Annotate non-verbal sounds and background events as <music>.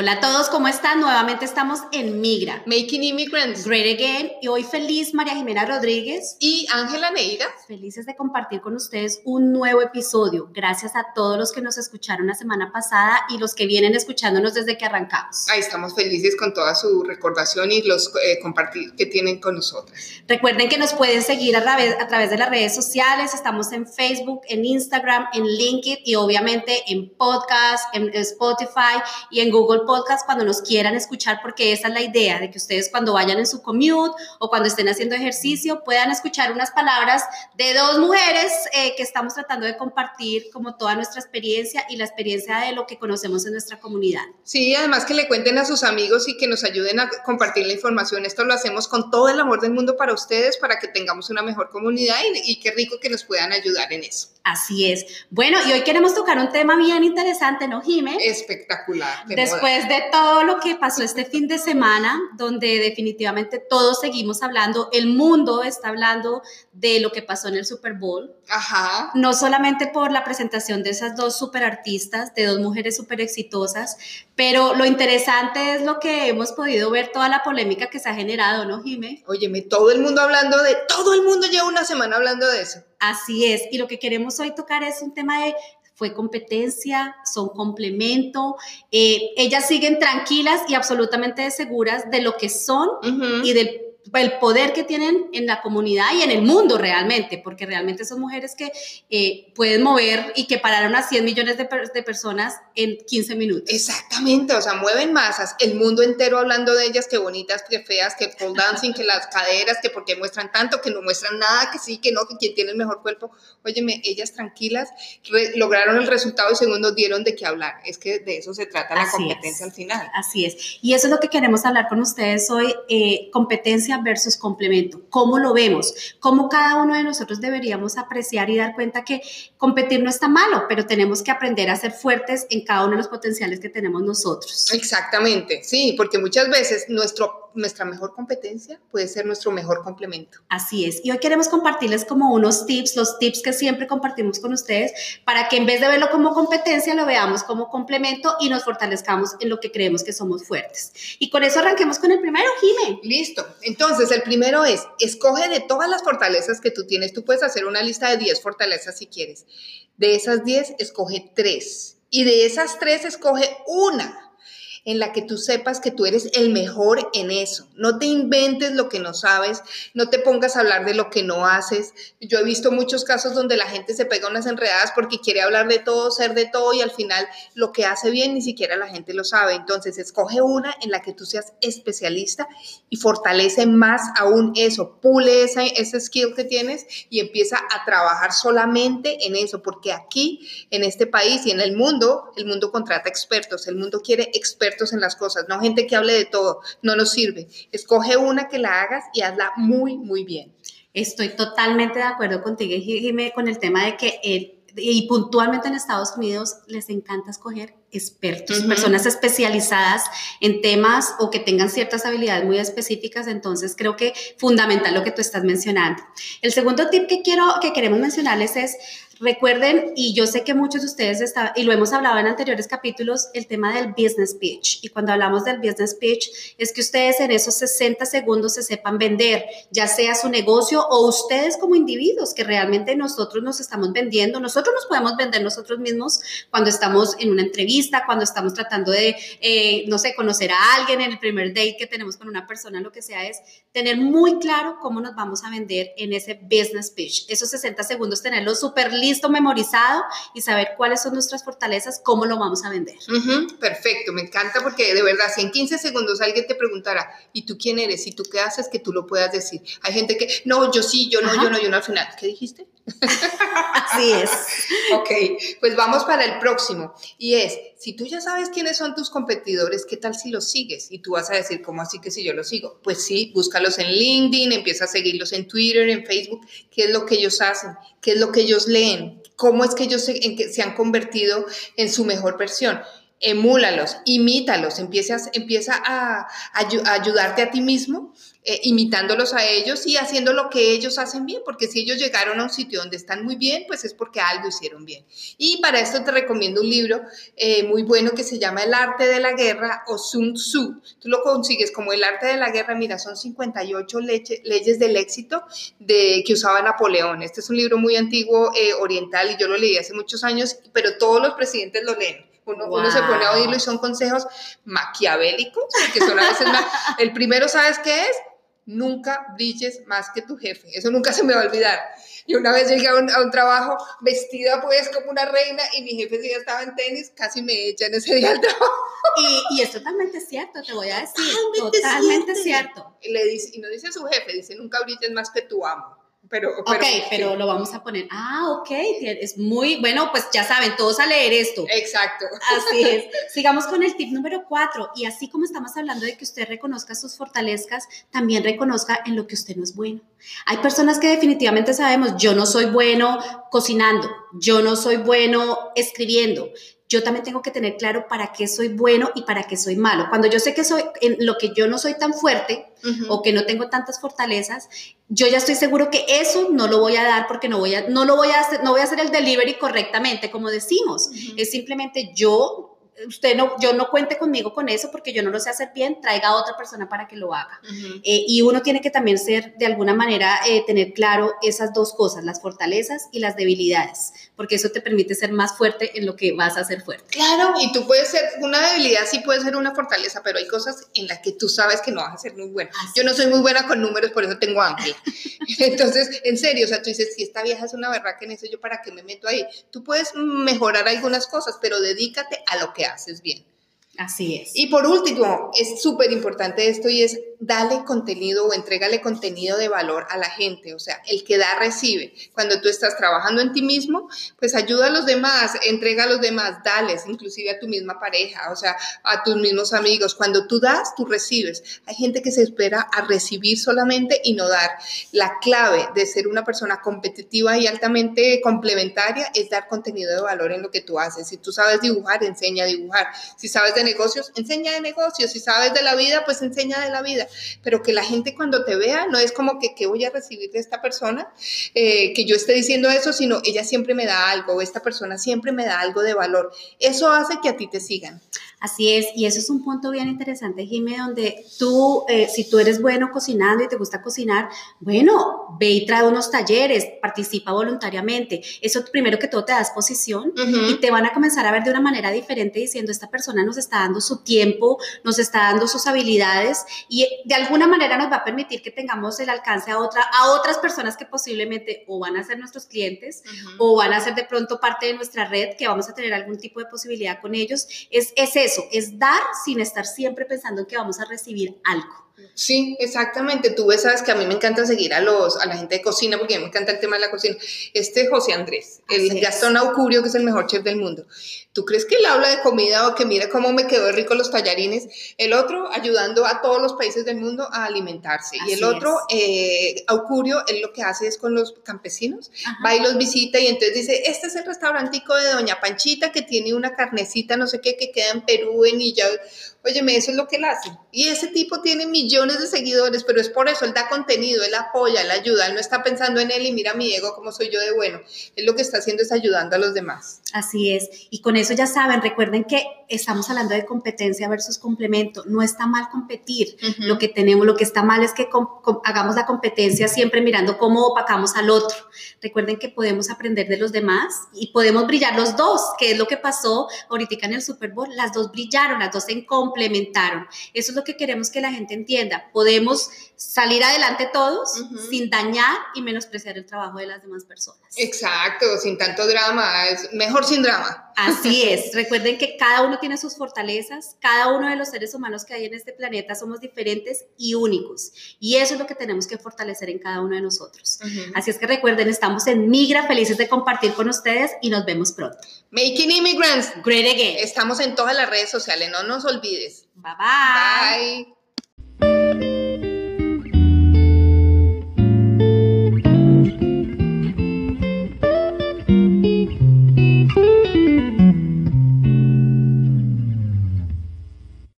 Hola a todos, ¿cómo están? Nuevamente estamos en Migra. Making Immigrants. Great Again. Y hoy feliz María Jimena Rodríguez. Y Ángela Neira. Felices de compartir con ustedes un nuevo episodio. Gracias a todos los que nos escucharon la semana pasada y los que vienen escuchándonos desde que arrancamos. Ahí estamos felices con toda su recordación y los eh, compartir que tienen con nosotros. Recuerden que nos pueden seguir a través, a través de las redes sociales. Estamos en Facebook, en Instagram, en LinkedIn y obviamente en podcast, en Spotify y en Google podcast cuando nos quieran escuchar, porque esa es la idea, de que ustedes cuando vayan en su commute o cuando estén haciendo ejercicio puedan escuchar unas palabras de dos mujeres eh, que estamos tratando de compartir como toda nuestra experiencia y la experiencia de lo que conocemos en nuestra comunidad. Sí, además que le cuenten a sus amigos y que nos ayuden a compartir la información. Esto lo hacemos con todo el amor del mundo para ustedes, para que tengamos una mejor comunidad y, y qué rico que nos puedan ayudar en eso. Así es. Bueno, y hoy queremos tocar un tema bien interesante, ¿no, Jime? Espectacular. Después de todo lo que pasó este fin de semana, donde definitivamente todos seguimos hablando, el mundo está hablando de lo que pasó en el Super Bowl. Ajá. No solamente por la presentación de esas dos super artistas, de dos mujeres súper exitosas, pero lo interesante es lo que hemos podido ver, toda la polémica que se ha generado, ¿no, Jime? Óyeme, todo el mundo hablando de, todo el mundo lleva una semana hablando de eso. Así es, y lo que queremos hoy tocar es un tema de fue competencia, son complemento. Eh, ellas siguen tranquilas y absolutamente seguras de lo que son y del el poder que tienen en la comunidad y en el mundo realmente, porque realmente son mujeres que eh, pueden mover y que pararon a 100 millones de, de, personas en 15 minutos. Exactamente, o sea, mueven masas, el mundo entero hablando de ellas, que bonitas, que feas, que pole dancing, que las caderas, que porque muestran tanto, que no muestran nada, que sí, que no, que quien tiene el mejor cuerpo. Óyeme, ellas tranquilas lograron el resultado y segundo dieron de qué hablar. Es que de eso se trata la competencia al final. Así es. Y eso es lo que queremos hablar con ustedes hoy, eh, competencia versus complemento. ¿Cómo lo vemos? ¿Cómo cada uno de nosotros deberíamos apreciar y dar cuenta que competir no está malo, pero tenemos que aprender a ser fuertes en cada uno de los potenciales que tenemos nosotros? Exactamente, sí, porque muchas veces nuestro, nuestra mejor competencia puede ser nuestro mejor complemento. Así es. Y hoy queremos compartirles como unos tips, los tips que siempre compartimos con ustedes, para que en vez de verlo como competencia, lo veamos como complemento y nos fortalezcamos en lo que creemos que somos fuertes. Y con eso arranquemos con el primero, Jime. Listo. Entonces, el primero es, escoge de todas las fortalezas que tú tienes. Tú puedes hacer una lista de 10 fortalezas si quieres. De esas 10, escoge 3. Y de esas 3, escoge una en la que tú sepas que tú eres el mejor en eso. No te inventes lo que no sabes, no te pongas a hablar de lo que no haces. Yo he visto muchos casos donde la gente se pega unas enredadas porque quiere hablar de todo, ser de todo y al final lo que hace bien ni siquiera la gente lo sabe. Entonces, escoge una en la que tú seas especialista y fortalece más aún eso, pule ese, ese skill que tienes y empieza a trabajar solamente en eso, porque aquí, en este país y en el mundo, el mundo contrata expertos, el mundo quiere expertos en las cosas, no gente que hable de todo, no nos sirve. Escoge una que la hagas y hazla muy, muy bien. Estoy totalmente de acuerdo contigo, Jimé, con el tema de que, y puntualmente en Estados Unidos, les encanta escoger expertos, personas especializadas en temas o que tengan ciertas habilidades muy específicas, entonces creo que fundamental lo que tú estás mencionando. El segundo tip que quiero que queremos mencionarles es Recuerden, y yo sé que muchos de ustedes, está, y lo hemos hablado en anteriores capítulos, el tema del business pitch. Y cuando hablamos del business pitch, es que ustedes en esos 60 segundos se sepan vender, ya sea su negocio o ustedes como individuos, que realmente nosotros nos estamos vendiendo. Nosotros nos podemos vender nosotros mismos cuando estamos en una entrevista, cuando estamos tratando de, eh, no sé, conocer a alguien en el primer date que tenemos con una persona, lo que sea, es tener muy claro cómo nos vamos a vender en ese business pitch. Esos 60 segundos, tenerlo súper listo, memorizado y saber cuáles son nuestras fortalezas, cómo lo vamos a vender. perfecto, me encanta porque de verdad, si en 15 segundos alguien te preguntara, ¿y tú quién eres? ¿Y tú qué haces? Que tú lo puedas decir. Hay gente que, no, yo sí, yo no, yo no, yo no al final. ¿Qué dijiste? <laughs> Así es. ok, pues vamos para el próximo. Y es, si tú ya sabes quiénes son tus competidores, ¿qué tal si los sigues? Y tú vas a decir, ¿cómo así que si yo los sigo? Pues sí, búscalos en LinkedIn, empieza a seguirlos en Twitter, en Facebook, qué es lo que ellos hacen, qué es lo que ellos leen, cómo es que ellos se, que se han convertido en su mejor versión emúlalos, imítalos, empieza, empieza a, ayudarte a ti mismo, eh, imitándolos a ellos y haciendo lo que ellos hacen bien, porque si ellos llegaron a un sitio donde están muy bien, pues es porque algo hicieron bien. Y para esto te recomiendo un libro eh, muy bueno que se llama El arte de la guerra o Sun Tzu. Tú lo consigues como El arte de la guerra, mira, son 58 leyes del éxito de, que usaba Napoleón. Este es un libro muy antiguo, eh, oriental, y yo lo leí hace muchos años, pero todos los presidentes lo leen. Uno, se pone a oírlo y son consejos maquiavélicos, porque son a veces <laughs> El primero, ¿sabes qué es? Nunca brilles más que tu jefe. Eso nunca se me va a olvidar. Y una vez llegué a un, trabajo vestida pues como una reina y mi jefe ya estaba en tenis, casi me echan ese día al trabajo. Y, es totalmente cierto, te voy a decir. Totalmente, cierto. Y, le dice, y no dice a su jefe, dice, nunca brilles más que tu amo. Pero, ok, pero lo vamos a poner. Ah, ok, es muy bueno, pues ya saben, todos a leer esto. Exacto. Así es. <laughs> Sigamos con el tip número cuatro. Y así como estamos hablando de que usted reconozca sus fortalezas, también reconozca en lo que usted no es bueno. Hay personas que definitivamente sabemos, yo no soy bueno cocinando, yo no soy bueno escribiendo, yo también tengo que tener claro para qué soy bueno y para qué soy malo. Cuando yo sé que soy en lo que yo no soy tan fuerte o que no tengo tantas fortalezas, yo ya estoy seguro que eso no lo voy a dar porque no voy a no lo voy a hacer, no voy a hacer el delivery correctamente como decimos. Es simplemente yo usted no, yo no cuente conmigo con eso porque yo no lo sé hacer bien, traiga a otra persona para que lo haga. Eh, y uno tiene que también ser, de alguna manera, eh, tener claro esas dos cosas, las fortalezas y las debilidades, porque eso te permite ser más fuerte en lo que vas a ser fuerte. Claro, y tú puedes ser, una debilidad sí puede ser una fortaleza, pero hay cosas en las que tú sabes que no vas a ser muy buena. Yo no soy muy buena con números, por eso tengo ángel. <laughs> Entonces, en serio, o sea, tú dices, si esta vieja es una berraca en eso, ¿yo para qué me meto ahí? Tú puedes mejorar algunas cosas, pero dedícate a lo que haces bien. Así es. Y por último, es súper importante esto y es dale contenido o entrégale contenido de valor a la gente. O sea, el que da recibe. Cuando tú estás trabajando en ti mismo, pues ayuda a los demás, entrega a los demás, dales, inclusive a tu misma pareja, o sea, a tus mismos amigos. Cuando tú das, tú recibes. Hay gente que se espera a recibir solamente y no dar. La clave de ser una persona competitiva y altamente complementaria es dar contenido de valor en lo que tú haces. Si tú sabes dibujar, enseña a dibujar. Si sabes de negocios, enseña de negocios. Si sabes de la vida, pues enseña de la vida. Pero que la gente cuando te vea no es como que qué voy a recibir de esta persona, eh, que yo esté diciendo eso, sino ella siempre me da algo, esta persona siempre me da algo de valor. Eso hace que a ti te sigan. Así es, y eso es un punto bien interesante, Jimé, donde tú, eh, si tú eres bueno cocinando y te gusta cocinar, bueno, ve y trae unos talleres, participa voluntariamente. Eso primero que todo te das posición y te van a comenzar a ver de una manera diferente diciendo, esta persona nos está dando su tiempo, nos está dando sus habilidades y de alguna manera nos va a permitir que tengamos el alcance a, otra, a otras personas que posiblemente o van a ser nuestros clientes o van a ser de pronto parte de nuestra red, que vamos a tener algún tipo de posibilidad con ellos. Es, es eso, es dar sin estar siempre pensando en que vamos a recibir algo. Sí, exactamente. Tú ves, sabes que a mí me encanta seguir a los a la gente de cocina porque a mí me encanta el tema de la cocina. Este José Andrés, el Gastón Aucurio, que es el mejor chef del mundo. ¿Tú crees que él habla de comida o que mira cómo me quedó rico los tallarines? El otro ayudando a todos los países del mundo a alimentarse. y el otro, eh, Aucurio, él lo que hace es con los campesinos, va y los visita y entonces dice, este es el restaurantico de Doña Panchita que tiene una carnecita, no sé qué, que queda en Perú, en ya Óyeme, eso es lo que él hace. Y ese tipo tiene millones de seguidores, pero es por eso, él da contenido, él apoya, él ayuda, él no está pensando en él y mira mi ego, cómo soy yo de bueno. Él lo que está haciendo es ayudando a los demás. Así es. Y con eso ya saben, recuerden que estamos hablando de competencia versus complemento. No está mal competir. Lo que tenemos, lo que está mal es que hagamos la competencia siempre mirando cómo opacamos al otro. Recuerden que podemos aprender de los demás y podemos brillar los dos, que es lo que pasó ahorita en el Super Bowl. Las dos brillaron, las dos se complementaron. Eso es lo que queremos que la gente entienda. Podemos salir adelante todos sin dañar y menospreciar el trabajo de las demás personas. Exacto, sin tanto drama. Es mejor sin drama. Así es. Recuerden que cada uno tiene sus fortalezas, cada uno de los seres humanos que hay en este planeta somos diferentes y únicos. Y eso es lo que tenemos que fortalecer en cada uno de nosotros. Así es que recuerden, estamos en Migra, felices de compartir con ustedes y nos vemos pronto. Making Immigrants. Great again. Estamos en todas las redes sociales, no nos olvides. Bye bye. Bye.